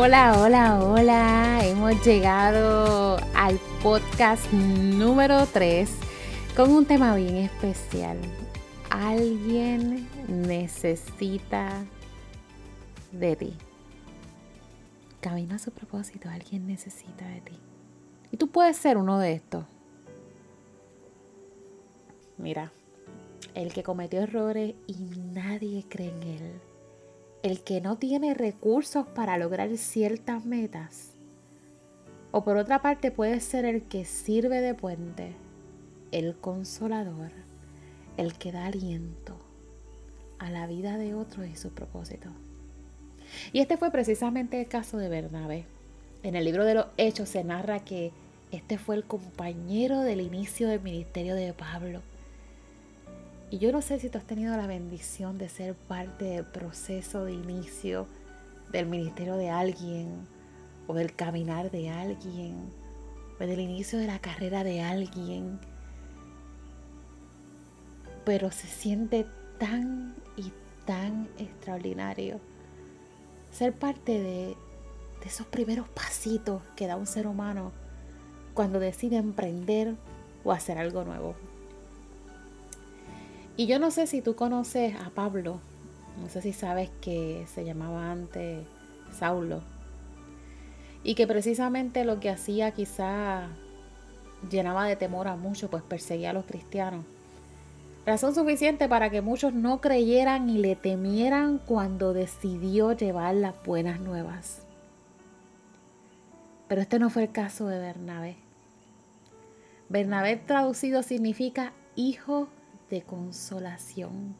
Hola, hola, hola. Hemos llegado al podcast número 3 con un tema bien especial. Alguien necesita de ti. Camino a su propósito, alguien necesita de ti. Y tú puedes ser uno de estos. Mira, el que cometió errores y nadie cree en él el que no tiene recursos para lograr ciertas metas. O por otra parte puede ser el que sirve de puente, el consolador, el que da aliento a la vida de otros y su propósito. Y este fue precisamente el caso de Bernabé. En el libro de los Hechos se narra que este fue el compañero del inicio del ministerio de Pablo y yo no sé si tú has tenido la bendición de ser parte del proceso de inicio del ministerio de alguien, o del caminar de alguien, o del inicio de la carrera de alguien. Pero se siente tan y tan extraordinario ser parte de, de esos primeros pasitos que da un ser humano cuando decide emprender o hacer algo nuevo. Y yo no sé si tú conoces a Pablo, no sé si sabes que se llamaba antes Saulo, y que precisamente lo que hacía quizá llenaba de temor a muchos, pues perseguía a los cristianos. Razón suficiente para que muchos no creyeran y le temieran cuando decidió llevar las buenas nuevas. Pero este no fue el caso de Bernabé. Bernabé traducido significa hijo de consolación.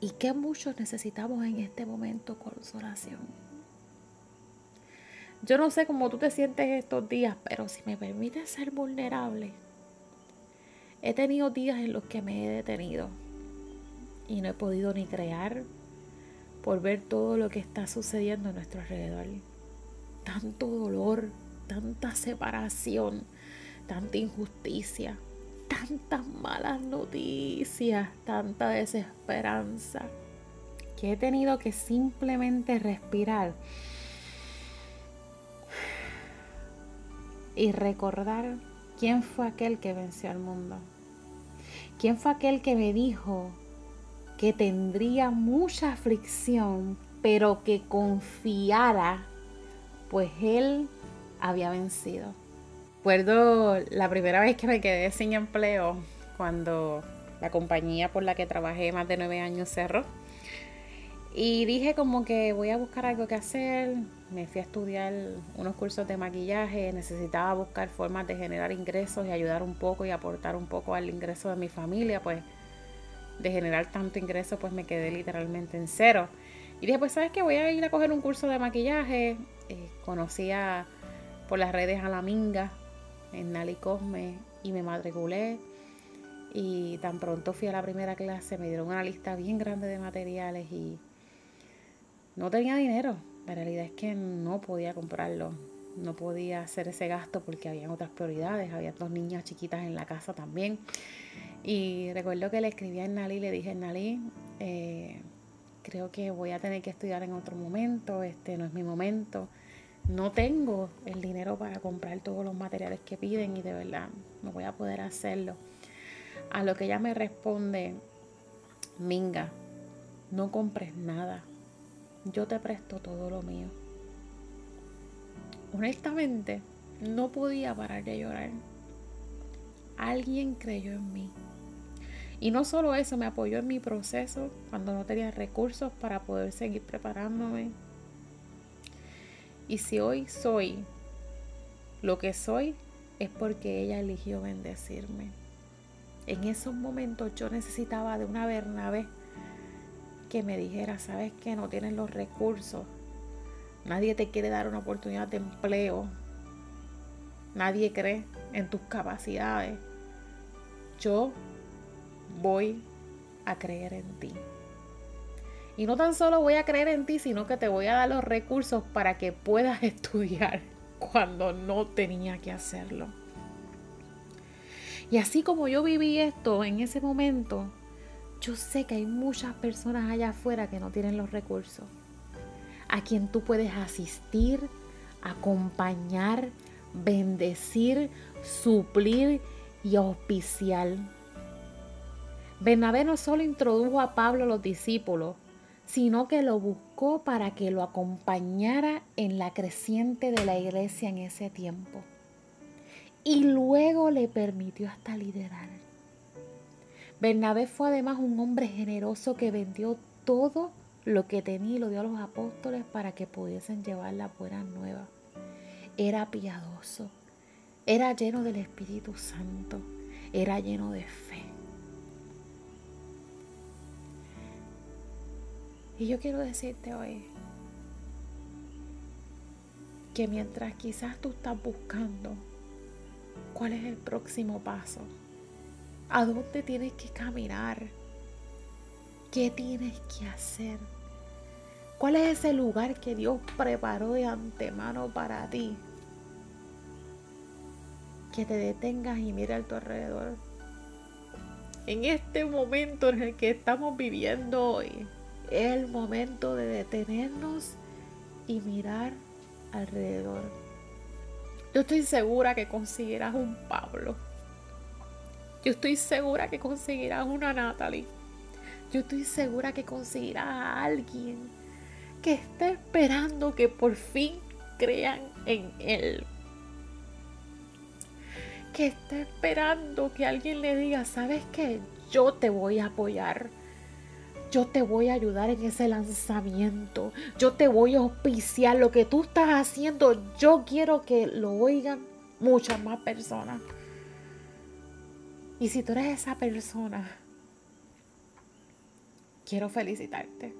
Y que muchos necesitamos en este momento consolación. Yo no sé cómo tú te sientes estos días, pero si me permites ser vulnerable, he tenido días en los que me he detenido y no he podido ni crear por ver todo lo que está sucediendo a nuestro alrededor. Tanto dolor, tanta separación, tanta injusticia, tantas malas noticias, tanta desesperanza, que he tenido que simplemente respirar y recordar quién fue aquel que venció al mundo. ¿Quién fue aquel que me dijo que tendría mucha aflicción, pero que confiara, pues Él había vencido? Recuerdo la primera vez que me quedé sin empleo cuando la compañía por la que trabajé más de nueve años cerró. Y dije como que voy a buscar algo que hacer. Me fui a estudiar unos cursos de maquillaje. Necesitaba buscar formas de generar ingresos y ayudar un poco y aportar un poco al ingreso de mi familia. Pues de generar tanto ingreso pues me quedé literalmente en cero. Y dije pues sabes que voy a ir a coger un curso de maquillaje. Eh, conocía por las redes a la Minga, en Nali Cosme y me matriculé. Y tan pronto fui a la primera clase, me dieron una lista bien grande de materiales y no tenía dinero. La realidad es que no podía comprarlo. No podía hacer ese gasto porque había otras prioridades. Había dos niñas chiquitas en la casa también. Y recuerdo que le escribí a Nali le dije, Nali, eh, creo que voy a tener que estudiar en otro momento. Este no es mi momento no tengo el dinero para comprar todos los materiales que piden y de verdad no voy a poder hacerlo. A lo que ella me responde, Minga, no compres nada. Yo te presto todo lo mío. Honestamente, no podía parar de llorar. Alguien creyó en mí. Y no solo eso, me apoyó en mi proceso cuando no tenía recursos para poder seguir preparándome y si hoy soy lo que soy, es porque ella eligió bendecirme. En esos momentos yo necesitaba de una Bernabé que me dijera, sabes que no tienes los recursos, nadie te quiere dar una oportunidad de empleo, nadie cree en tus capacidades. Yo voy a creer en ti. Y no tan solo voy a creer en ti, sino que te voy a dar los recursos para que puedas estudiar cuando no tenía que hacerlo. Y así como yo viví esto en ese momento, yo sé que hay muchas personas allá afuera que no tienen los recursos, a quien tú puedes asistir, acompañar, bendecir, suplir y auspiciar. Bernabé no solo introdujo a Pablo los discípulos, sino que lo buscó para que lo acompañara en la creciente de la iglesia en ese tiempo. Y luego le permitió hasta liderar. Bernabé fue además un hombre generoso que vendió todo lo que tenía y lo dio a los apóstoles para que pudiesen llevar la buena nueva. Era piadoso, era lleno del Espíritu Santo, era lleno de fe. Y yo quiero decirte hoy que mientras quizás tú estás buscando cuál es el próximo paso, a dónde tienes que caminar, qué tienes que hacer, cuál es ese lugar que Dios preparó de antemano para ti, que te detengas y mira a tu alrededor. En este momento en el que estamos viviendo hoy, el momento de detenernos y mirar alrededor. Yo estoy segura que conseguirás un Pablo. Yo estoy segura que conseguirás una Natalie. Yo estoy segura que conseguirás a alguien que esté esperando que por fin crean en él. Que esté esperando que alguien le diga, ¿sabes qué? Yo te voy a apoyar yo te voy a ayudar en ese lanzamiento. Yo te voy a auspiciar lo que tú estás haciendo. Yo quiero que lo oigan muchas más personas. Y si tú eres esa persona, quiero felicitarte.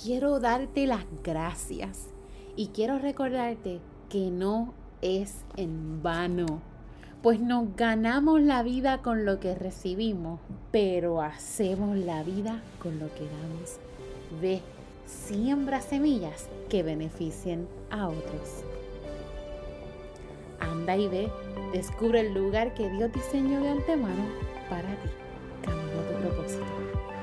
Quiero darte las gracias y quiero recordarte que no es en vano pues nos ganamos la vida con lo que recibimos, pero hacemos la vida con lo que damos. Ve, siembra semillas que beneficien a otros. Anda y ve, descubre el lugar que Dios diseñó de antemano para ti. Camino